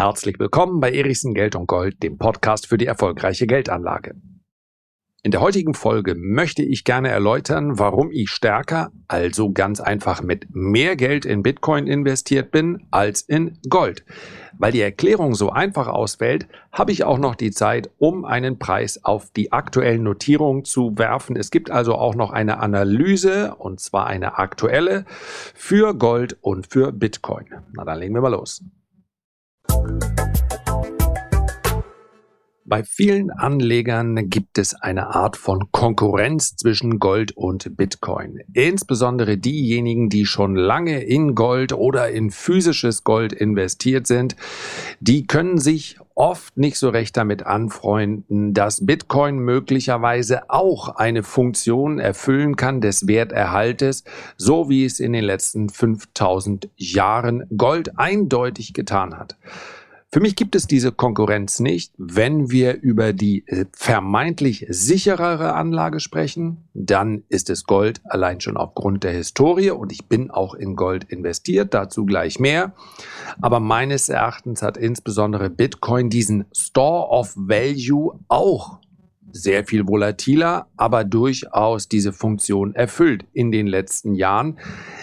Herzlich willkommen bei Erichsen Geld und Gold, dem Podcast für die erfolgreiche Geldanlage. In der heutigen Folge möchte ich gerne erläutern, warum ich stärker, also ganz einfach mit mehr Geld in Bitcoin investiert bin als in Gold. Weil die Erklärung so einfach ausfällt, habe ich auch noch die Zeit, um einen Preis auf die aktuellen Notierungen zu werfen. Es gibt also auch noch eine Analyse, und zwar eine aktuelle, für Gold und für Bitcoin. Na, dann legen wir mal los. Bei vielen Anlegern gibt es eine Art von Konkurrenz zwischen Gold und Bitcoin. Insbesondere diejenigen, die schon lange in Gold oder in physisches Gold investiert sind, die können sich oft nicht so recht damit anfreunden, dass Bitcoin möglicherweise auch eine Funktion erfüllen kann des Werterhaltes, so wie es in den letzten 5000 Jahren Gold eindeutig getan hat. Für mich gibt es diese Konkurrenz nicht. Wenn wir über die äh, vermeintlich sicherere Anlage sprechen, dann ist es Gold allein schon aufgrund der Historie und ich bin auch in Gold investiert, dazu gleich mehr. Aber meines Erachtens hat insbesondere Bitcoin diesen Store of Value auch sehr viel volatiler, aber durchaus diese Funktion erfüllt in den letzten Jahren.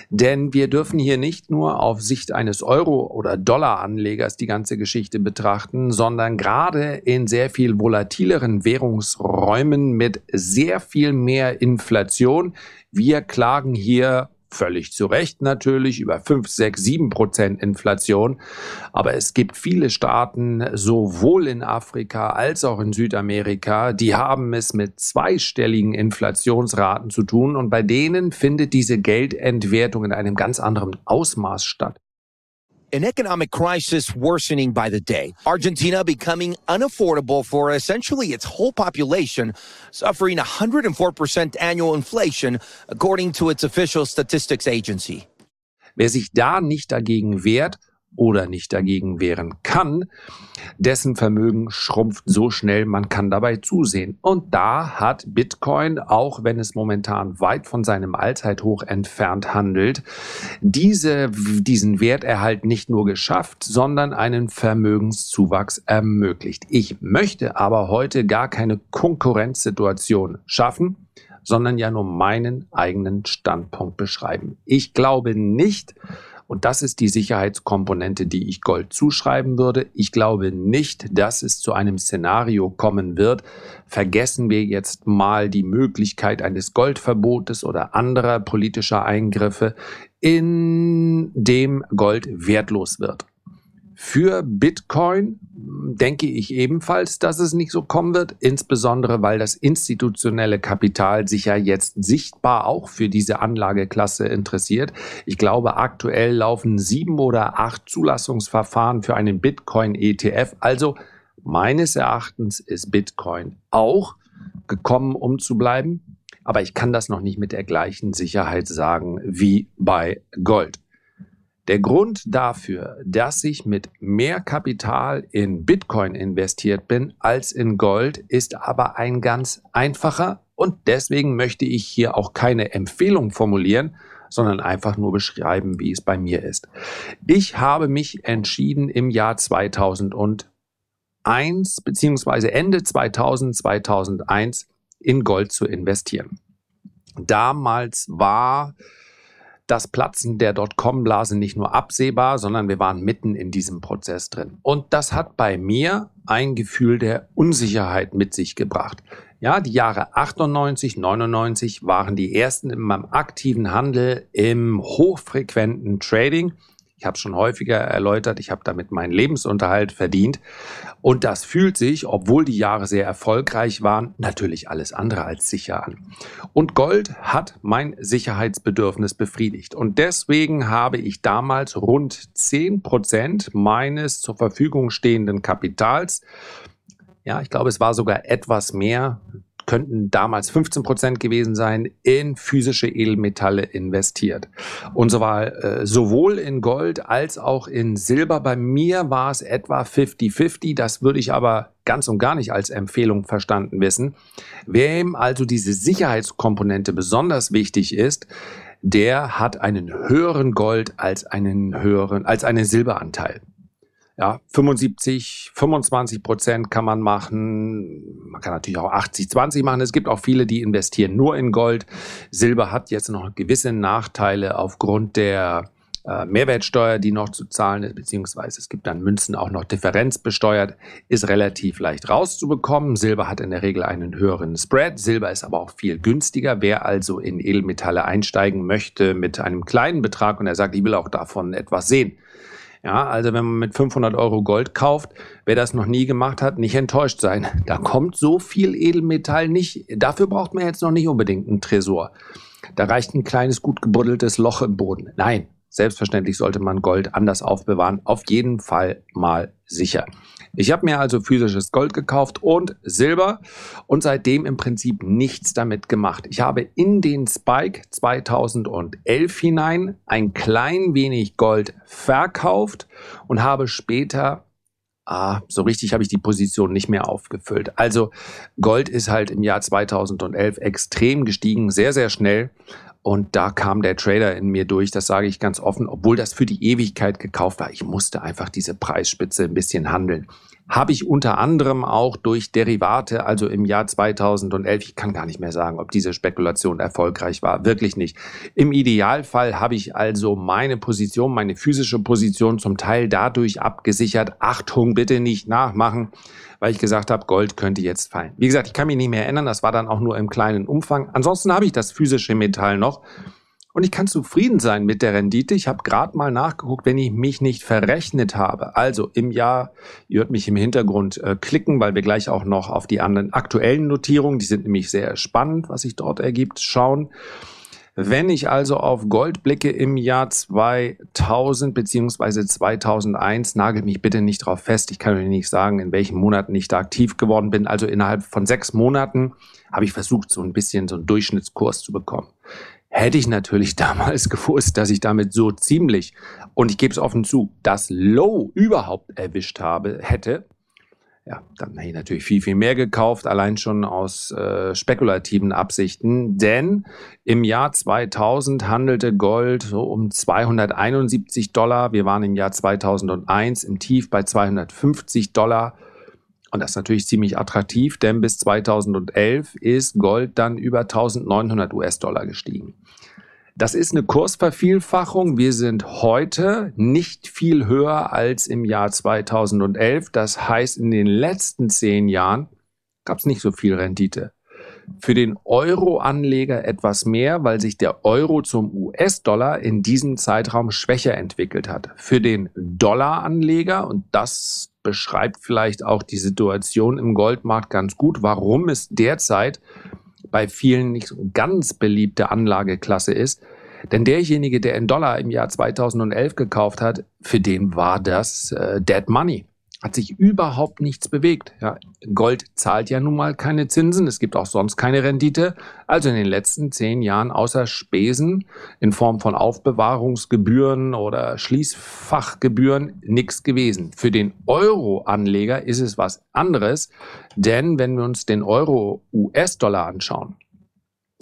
Denn wir dürfen hier nicht nur auf Sicht eines Euro- oder Dollaranlegers die ganze Geschichte betrachten, sondern gerade in sehr viel volatileren Währungsräumen mit sehr viel mehr Inflation. Wir klagen hier völlig zu Recht natürlich über 5, 6, 7 Prozent Inflation. Aber es gibt viele Staaten, sowohl in Afrika als auch in Südamerika, die haben es mit zweistelligen Inflationsraten zu tun und bei denen findet diese Geldentwertung in einem ganz anderen Ausmaß statt. An economic crisis worsening by the day. Argentina becoming unaffordable for essentially its whole population, suffering 104% annual inflation, according to its official statistics agency. Wer sich da nicht dagegen wehrt, oder nicht dagegen wehren kann, dessen Vermögen schrumpft so schnell, man kann dabei zusehen. Und da hat Bitcoin, auch wenn es momentan weit von seinem Allzeithoch entfernt handelt, diese, diesen Werterhalt nicht nur geschafft, sondern einen Vermögenszuwachs ermöglicht. Ich möchte aber heute gar keine Konkurrenzsituation schaffen, sondern ja nur meinen eigenen Standpunkt beschreiben. Ich glaube nicht, und das ist die Sicherheitskomponente, die ich Gold zuschreiben würde. Ich glaube nicht, dass es zu einem Szenario kommen wird. Vergessen wir jetzt mal die Möglichkeit eines Goldverbotes oder anderer politischer Eingriffe, in dem Gold wertlos wird. Für Bitcoin denke ich ebenfalls, dass es nicht so kommen wird, insbesondere weil das institutionelle Kapital sich ja jetzt sichtbar auch für diese Anlageklasse interessiert. Ich glaube, aktuell laufen sieben oder acht Zulassungsverfahren für einen Bitcoin-ETF. Also meines Erachtens ist Bitcoin auch gekommen, um zu bleiben. Aber ich kann das noch nicht mit der gleichen Sicherheit sagen wie bei Gold. Der Grund dafür, dass ich mit mehr Kapital in Bitcoin investiert bin als in Gold, ist aber ein ganz einfacher und deswegen möchte ich hier auch keine Empfehlung formulieren, sondern einfach nur beschreiben, wie es bei mir ist. Ich habe mich entschieden im Jahr 2001 beziehungsweise Ende 2000, 2001 in Gold zu investieren. Damals war das Platzen der Dotcom-Blase nicht nur absehbar, sondern wir waren mitten in diesem Prozess drin. Und das hat bei mir ein Gefühl der Unsicherheit mit sich gebracht. Ja, die Jahre 98, 99 waren die ersten in meinem aktiven Handel im hochfrequenten Trading. Ich habe schon häufiger erläutert, ich habe damit meinen Lebensunterhalt verdient. Und das fühlt sich, obwohl die Jahre sehr erfolgreich waren, natürlich alles andere als sicher an. Und Gold hat mein Sicherheitsbedürfnis befriedigt. Und deswegen habe ich damals rund 10 Prozent meines zur Verfügung stehenden Kapitals ja, ich glaube, es war sogar etwas mehr, könnten damals 15 Prozent gewesen sein, in physische Edelmetalle investiert. Und so war äh, sowohl in Gold als auch in Silber. Bei mir war es etwa 50-50. Das würde ich aber ganz und gar nicht als Empfehlung verstanden wissen. Wem also diese Sicherheitskomponente besonders wichtig ist, der hat einen höheren Gold als einen höheren, als einen Silberanteil. Ja, 75, 25 Prozent kann man machen. Man kann natürlich auch 80, 20 machen. Es gibt auch viele, die investieren nur in Gold. Silber hat jetzt noch gewisse Nachteile aufgrund der äh, Mehrwertsteuer, die noch zu zahlen ist, beziehungsweise es gibt dann Münzen auch noch differenzbesteuert, ist relativ leicht rauszubekommen. Silber hat in der Regel einen höheren Spread. Silber ist aber auch viel günstiger. Wer also in Edelmetalle einsteigen möchte mit einem kleinen Betrag und er sagt, ich will auch davon etwas sehen. Ja, also wenn man mit 500 Euro Gold kauft, wer das noch nie gemacht hat, nicht enttäuscht sein. Da kommt so viel Edelmetall nicht. Dafür braucht man jetzt noch nicht unbedingt einen Tresor. Da reicht ein kleines, gut gebuddeltes Loch im Boden. Nein, Selbstverständlich sollte man Gold anders aufbewahren. Auf jeden Fall mal sicher. Ich habe mir also physisches Gold gekauft und Silber und seitdem im Prinzip nichts damit gemacht. Ich habe in den Spike 2011 hinein ein klein wenig Gold verkauft und habe später Ah, so richtig habe ich die Position nicht mehr aufgefüllt. Also Gold ist halt im Jahr 2011 extrem gestiegen, sehr, sehr schnell. Und da kam der Trader in mir durch, das sage ich ganz offen, obwohl das für die Ewigkeit gekauft war. Ich musste einfach diese Preisspitze ein bisschen handeln. Habe ich unter anderem auch durch Derivate, also im Jahr 2011, ich kann gar nicht mehr sagen, ob diese Spekulation erfolgreich war, wirklich nicht. Im Idealfall habe ich also meine Position, meine physische Position zum Teil dadurch abgesichert. Achtung, bitte nicht nachmachen weil ich gesagt habe, Gold könnte jetzt fallen. Wie gesagt, ich kann mich nicht mehr erinnern, das war dann auch nur im kleinen Umfang. Ansonsten habe ich das physische Metall noch. Und ich kann zufrieden sein mit der Rendite. Ich habe gerade mal nachgeguckt, wenn ich mich nicht verrechnet habe. Also im Jahr, ihr hört mich im Hintergrund äh, klicken, weil wir gleich auch noch auf die anderen aktuellen Notierungen, die sind nämlich sehr spannend, was sich dort ergibt, schauen. Wenn ich also auf Gold blicke im Jahr 2000 beziehungsweise 2001, nagelt mich bitte nicht drauf fest. Ich kann euch nicht sagen, in welchen Monaten ich da aktiv geworden bin. Also innerhalb von sechs Monaten habe ich versucht, so ein bisschen so einen Durchschnittskurs zu bekommen. Hätte ich natürlich damals gewusst, dass ich damit so ziemlich, und ich gebe es offen zu, das Low überhaupt erwischt habe, hätte, ja, dann hätte ich natürlich viel, viel mehr gekauft, allein schon aus äh, spekulativen Absichten. Denn im Jahr 2000 handelte Gold so um 271 Dollar. Wir waren im Jahr 2001 im Tief bei 250 Dollar. Und das ist natürlich ziemlich attraktiv, denn bis 2011 ist Gold dann über 1900 US-Dollar gestiegen. Das ist eine Kursvervielfachung. Wir sind heute nicht viel höher als im Jahr 2011. Das heißt, in den letzten zehn Jahren gab es nicht so viel Rendite. Für den Euro-Anleger etwas mehr, weil sich der Euro zum US-Dollar in diesem Zeitraum schwächer entwickelt hat. Für den Dollar-Anleger, und das beschreibt vielleicht auch die Situation im Goldmarkt ganz gut, warum es derzeit bei vielen nicht ganz beliebte Anlageklasse ist. Denn derjenige, der in Dollar im Jahr 2011 gekauft hat, für den war das äh, Dead Money hat sich überhaupt nichts bewegt. Ja, Gold zahlt ja nun mal keine Zinsen, es gibt auch sonst keine Rendite. Also in den letzten zehn Jahren außer Spesen in Form von Aufbewahrungsgebühren oder Schließfachgebühren nichts gewesen. Für den Euro-Anleger ist es was anderes, denn wenn wir uns den Euro-US-Dollar anschauen,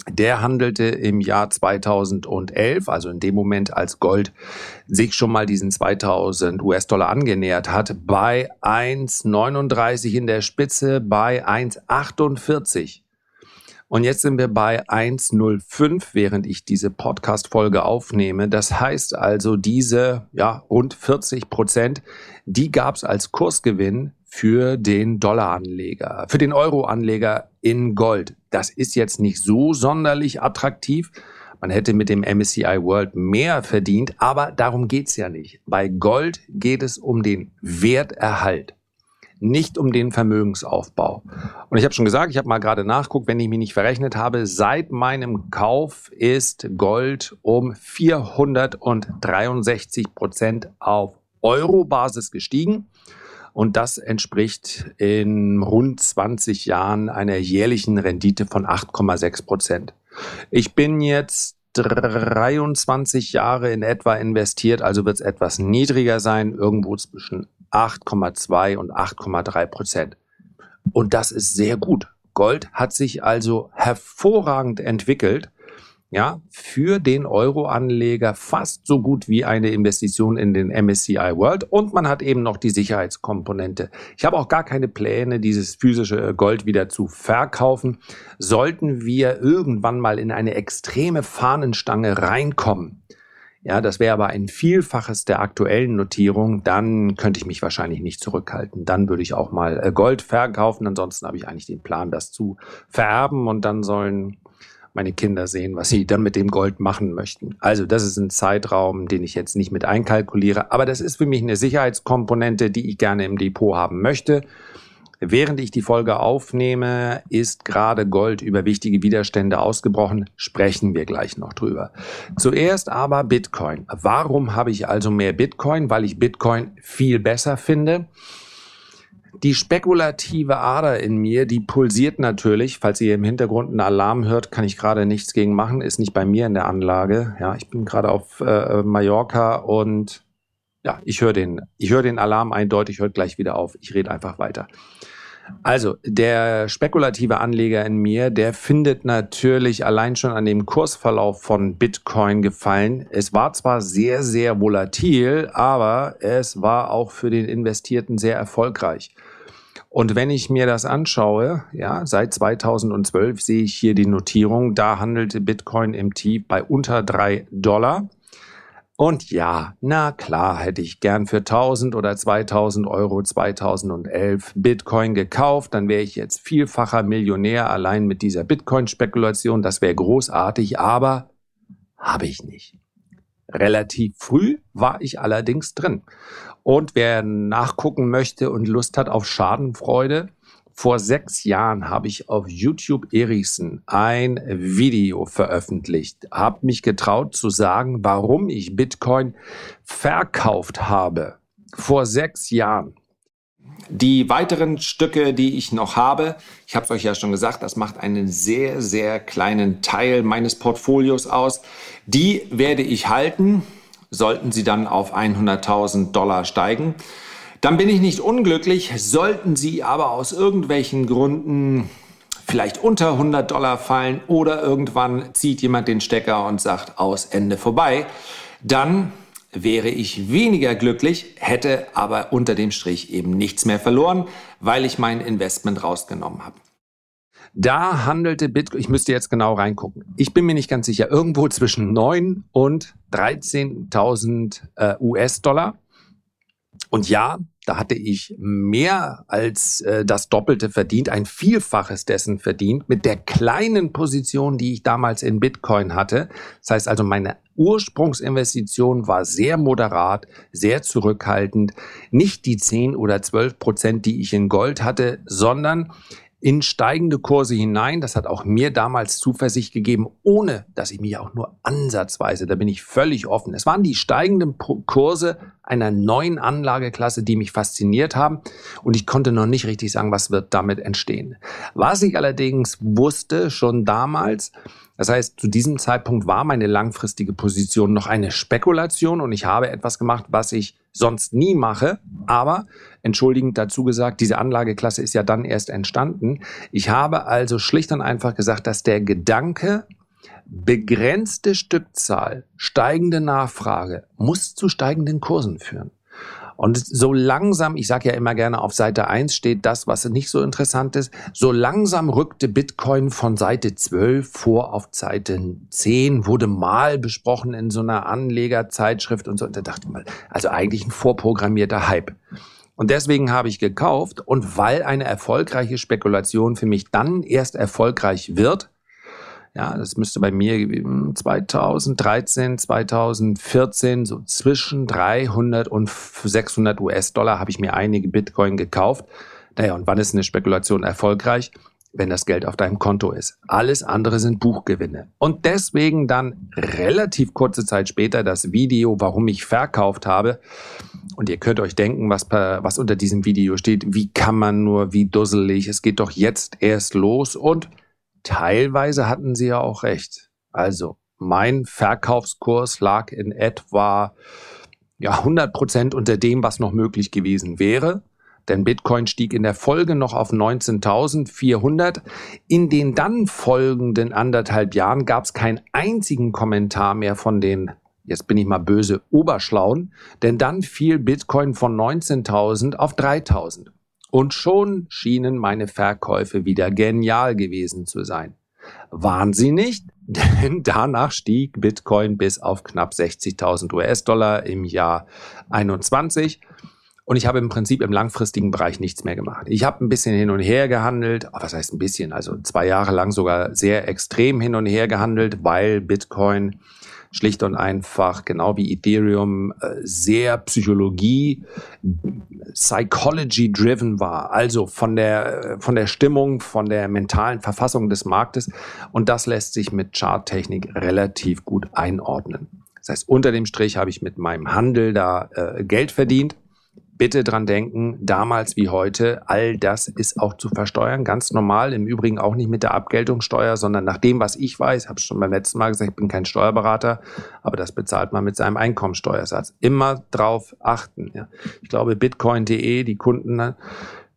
der handelte im Jahr 2011, also in dem Moment, als Gold sich schon mal diesen 2000 US-Dollar angenähert hat, bei 1,39 in der Spitze, bei 1,48. Und jetzt sind wir bei 1,05, während ich diese Podcast-Folge aufnehme. Das heißt also, diese ja, rund 40 Prozent, die gab es als Kursgewinn für den Dollaranleger, für den Euroanleger in Gold. Das ist jetzt nicht so sonderlich attraktiv. Man hätte mit dem MSCI World mehr verdient, aber darum geht's ja nicht. Bei Gold geht es um den Werterhalt, nicht um den Vermögensaufbau. Und ich habe schon gesagt, ich habe mal gerade nachguckt, wenn ich mich nicht verrechnet habe, seit meinem Kauf ist Gold um 463 Prozent auf Euro-Basis gestiegen. Und das entspricht in rund 20 Jahren einer jährlichen Rendite von 8,6 Prozent. Ich bin jetzt 23 Jahre in etwa investiert, also wird es etwas niedriger sein, irgendwo zwischen 8,2 und 8,3 Prozent. Und das ist sehr gut. Gold hat sich also hervorragend entwickelt ja, für den Euro-Anleger fast so gut wie eine Investition in den MSCI World und man hat eben noch die Sicherheitskomponente. Ich habe auch gar keine Pläne, dieses physische Gold wieder zu verkaufen. Sollten wir irgendwann mal in eine extreme Fahnenstange reinkommen, ja, das wäre aber ein Vielfaches der aktuellen Notierung, dann könnte ich mich wahrscheinlich nicht zurückhalten. Dann würde ich auch mal äh, Gold verkaufen. Ansonsten habe ich eigentlich den Plan, das zu vererben und dann sollen meine Kinder sehen, was sie dann mit dem Gold machen möchten. Also das ist ein Zeitraum, den ich jetzt nicht mit einkalkuliere, aber das ist für mich eine Sicherheitskomponente, die ich gerne im Depot haben möchte. Während ich die Folge aufnehme, ist gerade Gold über wichtige Widerstände ausgebrochen. Sprechen wir gleich noch drüber. Zuerst aber Bitcoin. Warum habe ich also mehr Bitcoin? Weil ich Bitcoin viel besser finde die spekulative Ader in mir, die pulsiert natürlich. Falls ihr im Hintergrund einen Alarm hört, kann ich gerade nichts gegen machen. Ist nicht bei mir in der Anlage. Ja, ich bin gerade auf äh, Mallorca und ja, ich höre den, ich höre den Alarm eindeutig, hört gleich wieder auf. Ich rede einfach weiter. Also, der spekulative Anleger in mir, der findet natürlich allein schon an dem Kursverlauf von Bitcoin gefallen. Es war zwar sehr, sehr volatil, aber es war auch für den Investierten sehr erfolgreich. Und wenn ich mir das anschaue, ja, seit 2012 sehe ich hier die Notierung, da handelte Bitcoin im Tief bei unter drei Dollar. Und ja, na klar, hätte ich gern für 1000 oder 2000 Euro 2011 Bitcoin gekauft, dann wäre ich jetzt vielfacher Millionär allein mit dieser Bitcoin-Spekulation. Das wäre großartig, aber habe ich nicht. Relativ früh war ich allerdings drin. Und wer nachgucken möchte und Lust hat auf Schadenfreude, vor sechs Jahren habe ich auf YouTube Erichsen ein Video veröffentlicht, habe mich getraut zu sagen, warum ich Bitcoin verkauft habe. Vor sechs Jahren. Die weiteren Stücke, die ich noch habe, ich habe es euch ja schon gesagt, das macht einen sehr, sehr kleinen Teil meines Portfolios aus. Die werde ich halten, sollten sie dann auf 100.000 Dollar steigen. Dann bin ich nicht unglücklich, sollten Sie aber aus irgendwelchen Gründen vielleicht unter 100 Dollar fallen oder irgendwann zieht jemand den Stecker und sagt aus Ende vorbei, dann wäre ich weniger glücklich, hätte aber unter dem Strich eben nichts mehr verloren, weil ich mein Investment rausgenommen habe. Da handelte Bitcoin, ich müsste jetzt genau reingucken. Ich bin mir nicht ganz sicher, irgendwo zwischen 9 und 13.000 äh, US-Dollar. Und ja, da hatte ich mehr als äh, das Doppelte verdient, ein Vielfaches dessen verdient, mit der kleinen Position, die ich damals in Bitcoin hatte. Das heißt also, meine Ursprungsinvestition war sehr moderat, sehr zurückhaltend. Nicht die 10 oder 12 Prozent, die ich in Gold hatte, sondern in steigende Kurse hinein. Das hat auch mir damals Zuversicht gegeben, ohne dass ich mich auch nur ansatzweise, da bin ich völlig offen. Es waren die steigenden Kurse einer neuen Anlageklasse, die mich fasziniert haben und ich konnte noch nicht richtig sagen, was wird damit entstehen. Was ich allerdings wusste schon damals, das heißt, zu diesem Zeitpunkt war meine langfristige Position noch eine Spekulation und ich habe etwas gemacht, was ich sonst nie mache. Aber entschuldigend dazu gesagt, diese Anlageklasse ist ja dann erst entstanden. Ich habe also schlicht und einfach gesagt, dass der Gedanke, begrenzte Stückzahl, steigende Nachfrage muss zu steigenden Kursen führen. Und so langsam, ich sage ja immer gerne, auf Seite 1 steht das, was nicht so interessant ist, so langsam rückte Bitcoin von Seite 12 vor auf Seite 10, wurde mal besprochen in so einer Anlegerzeitschrift und so. Und da dachte ich mal, also eigentlich ein vorprogrammierter Hype. Und deswegen habe ich gekauft und weil eine erfolgreiche Spekulation für mich dann erst erfolgreich wird, ja, das müsste bei mir 2013, 2014 so zwischen 300 und 600 US-Dollar habe ich mir einige Bitcoin gekauft. Naja, und wann ist eine Spekulation erfolgreich? Wenn das Geld auf deinem Konto ist. Alles andere sind Buchgewinne. Und deswegen dann relativ kurze Zeit später das Video, warum ich verkauft habe. Und ihr könnt euch denken, was, was unter diesem Video steht. Wie kann man nur, wie dusselig. Es geht doch jetzt erst los und teilweise hatten sie ja auch recht. Also mein Verkaufskurs lag in etwa ja, 100 Prozent unter dem, was noch möglich gewesen wäre. denn Bitcoin stieg in der Folge noch auf 19.400. In den dann folgenden anderthalb Jahren gab es keinen einzigen Kommentar mehr von den jetzt bin ich mal böse, Oberschlauen, denn dann fiel Bitcoin von 19.000 auf 3.000. Und schon schienen meine Verkäufe wieder genial gewesen zu sein. Waren sie nicht? Denn danach stieg Bitcoin bis auf knapp 60.000 US-Dollar im Jahr 21. Und ich habe im Prinzip im langfristigen Bereich nichts mehr gemacht. Ich habe ein bisschen hin und her gehandelt. Was heißt ein bisschen? Also zwei Jahre lang sogar sehr extrem hin und her gehandelt, weil Bitcoin schlicht und einfach, genau wie Ethereum, äh, sehr Psychologie, Psychology-driven war. Also von der, äh, von der Stimmung, von der mentalen Verfassung des Marktes. Und das lässt sich mit Charttechnik relativ gut einordnen. Das heißt, unter dem Strich habe ich mit meinem Handel da äh, Geld verdient bitte dran denken, damals wie heute, all das ist auch zu versteuern, ganz normal. Im Übrigen auch nicht mit der Abgeltungssteuer, sondern nach dem, was ich weiß, habe schon beim letzten Mal gesagt, ich bin kein Steuerberater, aber das bezahlt man mit seinem Einkommensteuersatz. Immer drauf achten. Ja. Ich glaube, bitcoin.de, die Kunden ne,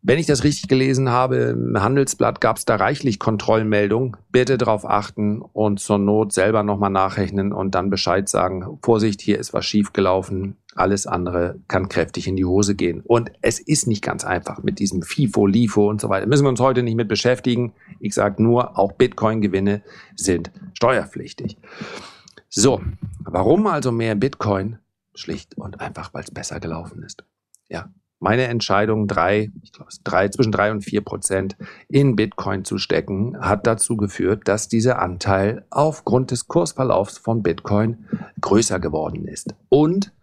wenn ich das richtig gelesen habe, im Handelsblatt gab es da reichlich Kontrollmeldungen. Bitte darauf achten und zur Not selber nochmal nachrechnen und dann Bescheid sagen. Vorsicht, hier ist was schiefgelaufen. Alles andere kann kräftig in die Hose gehen. Und es ist nicht ganz einfach mit diesem FIFO, LIFO und so weiter. Müssen wir uns heute nicht mit beschäftigen. Ich sage nur, auch Bitcoin-Gewinne sind steuerpflichtig. So, warum also mehr Bitcoin? Schlicht und einfach, weil es besser gelaufen ist. Ja, meine Entscheidung, drei, ich glaube, drei, zwischen drei und vier Prozent in Bitcoin zu stecken, hat dazu geführt, dass dieser Anteil aufgrund des Kursverlaufs von Bitcoin größer geworden ist. Und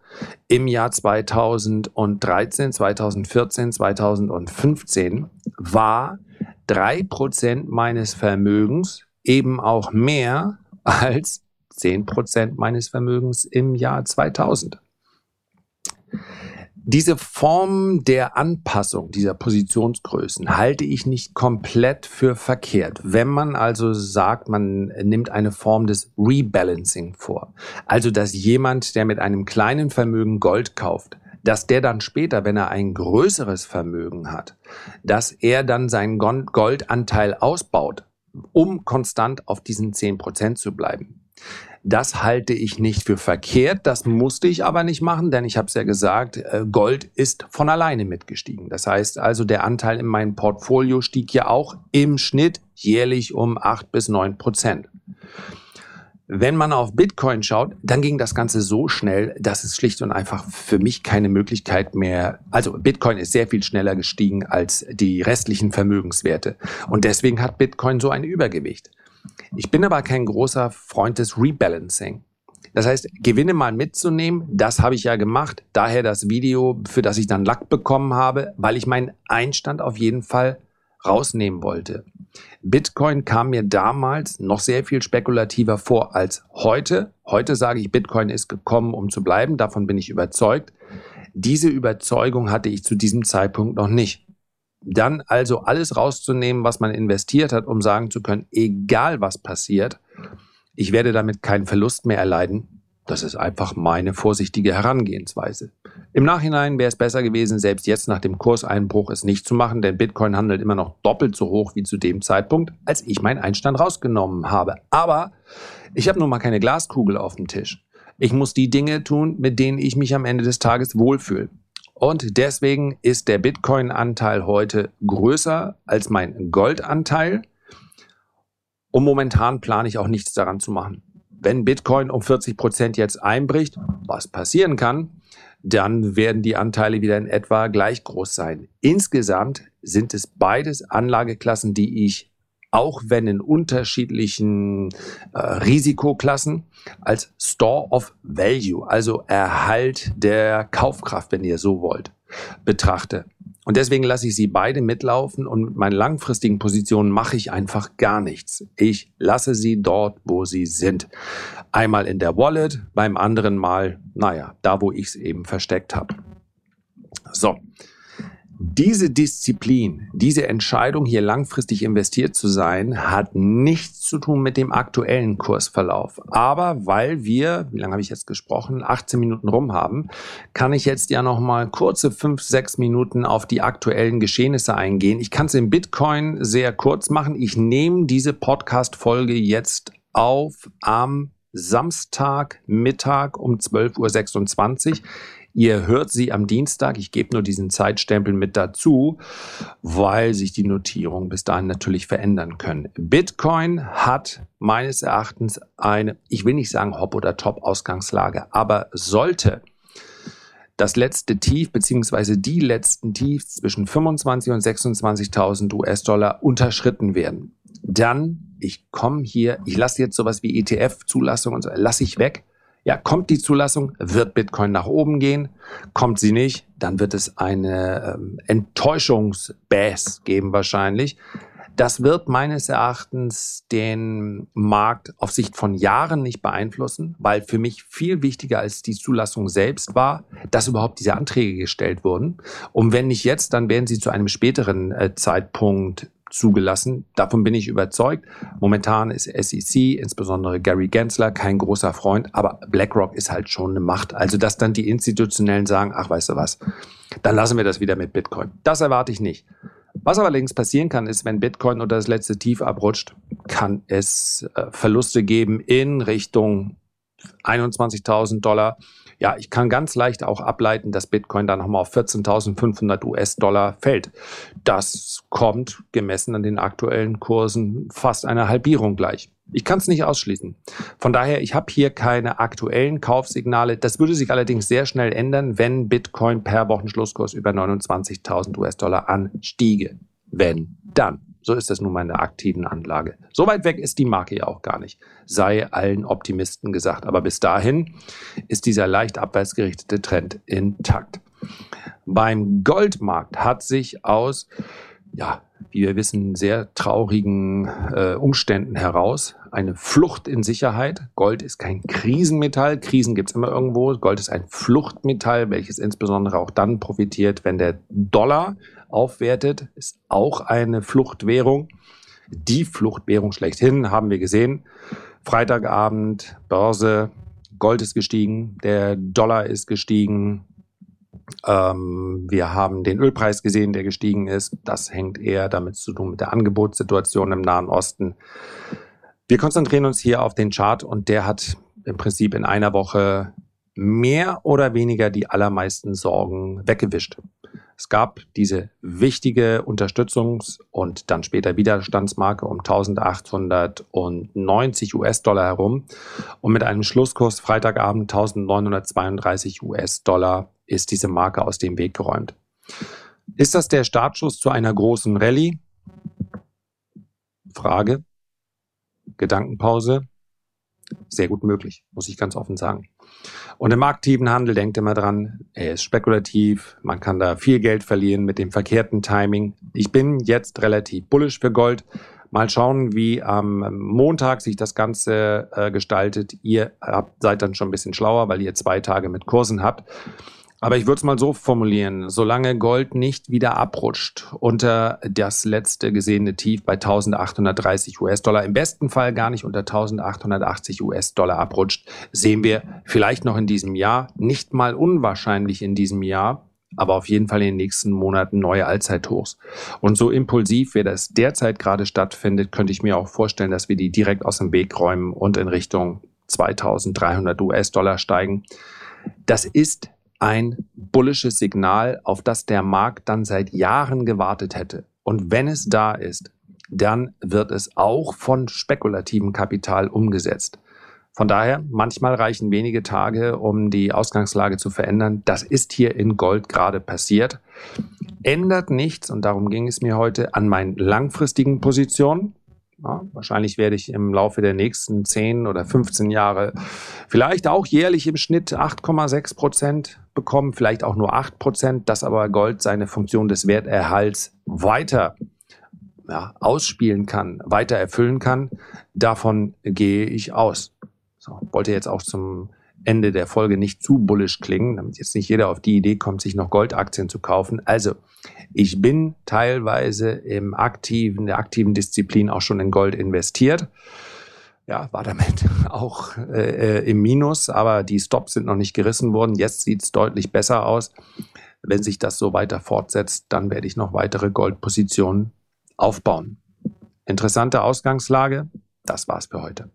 im Jahr 2013, 2014, 2015 war drei Prozent meines Vermögens eben auch mehr als zehn Prozent meines Vermögens im Jahr 2000. Diese Form der Anpassung dieser Positionsgrößen halte ich nicht komplett für verkehrt. Wenn man also sagt, man nimmt eine Form des Rebalancing vor, also dass jemand, der mit einem kleinen Vermögen Gold kauft, dass der dann später, wenn er ein größeres Vermögen hat, dass er dann seinen Goldanteil ausbaut, um konstant auf diesen 10% zu bleiben. Das halte ich nicht für verkehrt. Das musste ich aber nicht machen, denn ich habe es ja gesagt, äh, Gold ist von alleine mitgestiegen. Das heißt also, der Anteil in meinem Portfolio stieg ja auch im Schnitt jährlich um acht bis neun Prozent. Wenn man auf Bitcoin schaut, dann ging das Ganze so schnell, dass es schlicht und einfach für mich keine Möglichkeit mehr, also Bitcoin ist sehr viel schneller gestiegen als die restlichen Vermögenswerte. Und deswegen hat Bitcoin so ein Übergewicht. Ich bin aber kein großer Freund des Rebalancing. Das heißt, Gewinne mal mitzunehmen, das habe ich ja gemacht. Daher das Video, für das ich dann Lack bekommen habe, weil ich meinen Einstand auf jeden Fall rausnehmen wollte. Bitcoin kam mir damals noch sehr viel spekulativer vor als heute. Heute sage ich, Bitcoin ist gekommen, um zu bleiben. Davon bin ich überzeugt. Diese Überzeugung hatte ich zu diesem Zeitpunkt noch nicht. Dann also alles rauszunehmen, was man investiert hat, um sagen zu können, egal was passiert, ich werde damit keinen Verlust mehr erleiden. Das ist einfach meine vorsichtige Herangehensweise. Im Nachhinein wäre es besser gewesen, selbst jetzt nach dem Kurseinbruch es nicht zu machen, denn Bitcoin handelt immer noch doppelt so hoch wie zu dem Zeitpunkt, als ich meinen Einstand rausgenommen habe. Aber ich habe nun mal keine Glaskugel auf dem Tisch. Ich muss die Dinge tun, mit denen ich mich am Ende des Tages wohlfühle. Und deswegen ist der Bitcoin-Anteil heute größer als mein Goldanteil. Und momentan plane ich auch nichts daran zu machen. Wenn Bitcoin um 40 Prozent jetzt einbricht, was passieren kann, dann werden die Anteile wieder in etwa gleich groß sein. Insgesamt sind es beides Anlageklassen, die ich auch wenn in unterschiedlichen äh, Risikoklassen, als Store of Value, also Erhalt der Kaufkraft, wenn ihr so wollt, betrachte. Und deswegen lasse ich sie beide mitlaufen und mit meinen langfristigen Positionen mache ich einfach gar nichts. Ich lasse sie dort, wo sie sind. Einmal in der Wallet, beim anderen Mal, naja, da, wo ich es eben versteckt habe. So. Diese Disziplin, diese Entscheidung, hier langfristig investiert zu sein, hat nichts zu tun mit dem aktuellen Kursverlauf. Aber weil wir, wie lange habe ich jetzt gesprochen, 18 Minuten rum haben, kann ich jetzt ja noch mal kurze 5, 6 Minuten auf die aktuellen Geschehnisse eingehen. Ich kann es im Bitcoin sehr kurz machen. Ich nehme diese Podcast-Folge jetzt auf am Samstag Mittag um 12.26 Uhr. Ihr hört sie am Dienstag. Ich gebe nur diesen Zeitstempel mit dazu, weil sich die Notierungen bis dahin natürlich verändern können. Bitcoin hat meines Erachtens eine, ich will nicht sagen Hop- oder Top-Ausgangslage, aber sollte das letzte Tief beziehungsweise die letzten Tiefs zwischen 25 und 26.000 US-Dollar unterschritten werden, dann ich komme hier, ich lasse jetzt sowas wie ETF-Zulassung und so, lasse ich weg ja, kommt die Zulassung, wird Bitcoin nach oben gehen. Kommt sie nicht, dann wird es eine ähm, Enttäuschungsbass geben wahrscheinlich. Das wird meines Erachtens den Markt auf Sicht von Jahren nicht beeinflussen, weil für mich viel wichtiger als die Zulassung selbst war, dass überhaupt diese Anträge gestellt wurden. Und wenn nicht jetzt, dann werden sie zu einem späteren äh, Zeitpunkt zugelassen. Davon bin ich überzeugt. Momentan ist SEC, insbesondere Gary Gensler, kein großer Freund, aber BlackRock ist halt schon eine Macht. Also, dass dann die Institutionellen sagen, ach, weißt du was, dann lassen wir das wieder mit Bitcoin. Das erwarte ich nicht. Was allerdings passieren kann, ist, wenn Bitcoin unter das letzte Tief abrutscht, kann es äh, Verluste geben in Richtung 21.000 Dollar ja, ich kann ganz leicht auch ableiten, dass Bitcoin dann nochmal auf 14.500 US-Dollar fällt. Das kommt gemessen an den aktuellen Kursen fast einer Halbierung gleich. Ich kann es nicht ausschließen. Von daher, ich habe hier keine aktuellen Kaufsignale. Das würde sich allerdings sehr schnell ändern, wenn Bitcoin per Wochenschlusskurs über 29.000 US-Dollar anstiege. Wenn dann. So ist das nun mal in der aktiven Anlage. So weit weg ist die Marke ja auch gar nicht, sei allen Optimisten gesagt. Aber bis dahin ist dieser leicht abwärts gerichtete Trend intakt. Beim Goldmarkt hat sich aus, ja, wie wir wissen, sehr traurigen äh, Umständen heraus eine Flucht in Sicherheit. Gold ist kein Krisenmetall. Krisen gibt es immer irgendwo. Gold ist ein Fluchtmetall, welches insbesondere auch dann profitiert, wenn der Dollar aufwertet, ist auch eine Fluchtwährung. Die Fluchtwährung schlechthin haben wir gesehen. Freitagabend, Börse, Gold ist gestiegen, der Dollar ist gestiegen. Ähm, wir haben den Ölpreis gesehen, der gestiegen ist. Das hängt eher damit zu tun mit der Angebotssituation im Nahen Osten. Wir konzentrieren uns hier auf den Chart und der hat im Prinzip in einer Woche mehr oder weniger die allermeisten Sorgen weggewischt. Es gab diese wichtige Unterstützungs- und dann später Widerstandsmarke um 1890 US-Dollar herum. Und mit einem Schlusskurs Freitagabend 1932 US-Dollar ist diese Marke aus dem Weg geräumt. Ist das der Startschuss zu einer großen Rallye? Frage. Gedankenpause. Sehr gut möglich, muss ich ganz offen sagen. Und im aktiven Handel denkt immer dran, er ist spekulativ, man kann da viel Geld verlieren mit dem verkehrten Timing. Ich bin jetzt relativ bullisch für Gold. Mal schauen, wie am Montag sich das Ganze äh, gestaltet. Ihr habt, seid dann schon ein bisschen schlauer, weil ihr zwei Tage mit Kursen habt. Aber ich würde es mal so formulieren, solange Gold nicht wieder abrutscht unter das letzte gesehene Tief bei 1830 US-Dollar, im besten Fall gar nicht unter 1880 US-Dollar abrutscht, sehen wir vielleicht noch in diesem Jahr, nicht mal unwahrscheinlich in diesem Jahr, aber auf jeden Fall in den nächsten Monaten neue Allzeithochs. Und so impulsiv, wie das derzeit gerade stattfindet, könnte ich mir auch vorstellen, dass wir die direkt aus dem Weg räumen und in Richtung 2300 US-Dollar steigen. Das ist ein bullisches Signal, auf das der Markt dann seit Jahren gewartet hätte. Und wenn es da ist, dann wird es auch von spekulativem Kapital umgesetzt. Von daher, manchmal reichen wenige Tage, um die Ausgangslage zu verändern. Das ist hier in Gold gerade passiert. Ändert nichts, und darum ging es mir heute, an meinen langfristigen Positionen. Ja, wahrscheinlich werde ich im Laufe der nächsten 10 oder 15 Jahre vielleicht auch jährlich im Schnitt 8,6 Prozent bekommen, vielleicht auch nur 8 Prozent, dass aber Gold seine Funktion des Werterhalts weiter ja, ausspielen kann, weiter erfüllen kann. Davon gehe ich aus. So, wollte jetzt auch zum Ende der Folge nicht zu bullisch klingen, damit jetzt nicht jeder auf die Idee kommt, sich noch Goldaktien zu kaufen. Also, ich bin teilweise im aktiven, der aktiven Disziplin auch schon in Gold investiert. Ja, war damit auch äh, im Minus, aber die Stops sind noch nicht gerissen worden. Jetzt sieht es deutlich besser aus. Wenn sich das so weiter fortsetzt, dann werde ich noch weitere Goldpositionen aufbauen. Interessante Ausgangslage. Das war's für heute.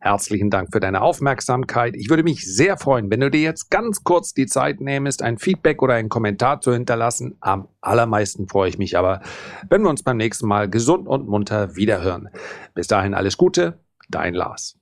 Herzlichen Dank für deine Aufmerksamkeit. Ich würde mich sehr freuen, wenn du dir jetzt ganz kurz die Zeit nehmest, ein Feedback oder einen Kommentar zu hinterlassen. Am allermeisten freue ich mich aber, wenn wir uns beim nächsten Mal gesund und munter wiederhören. Bis dahin alles Gute, dein Lars.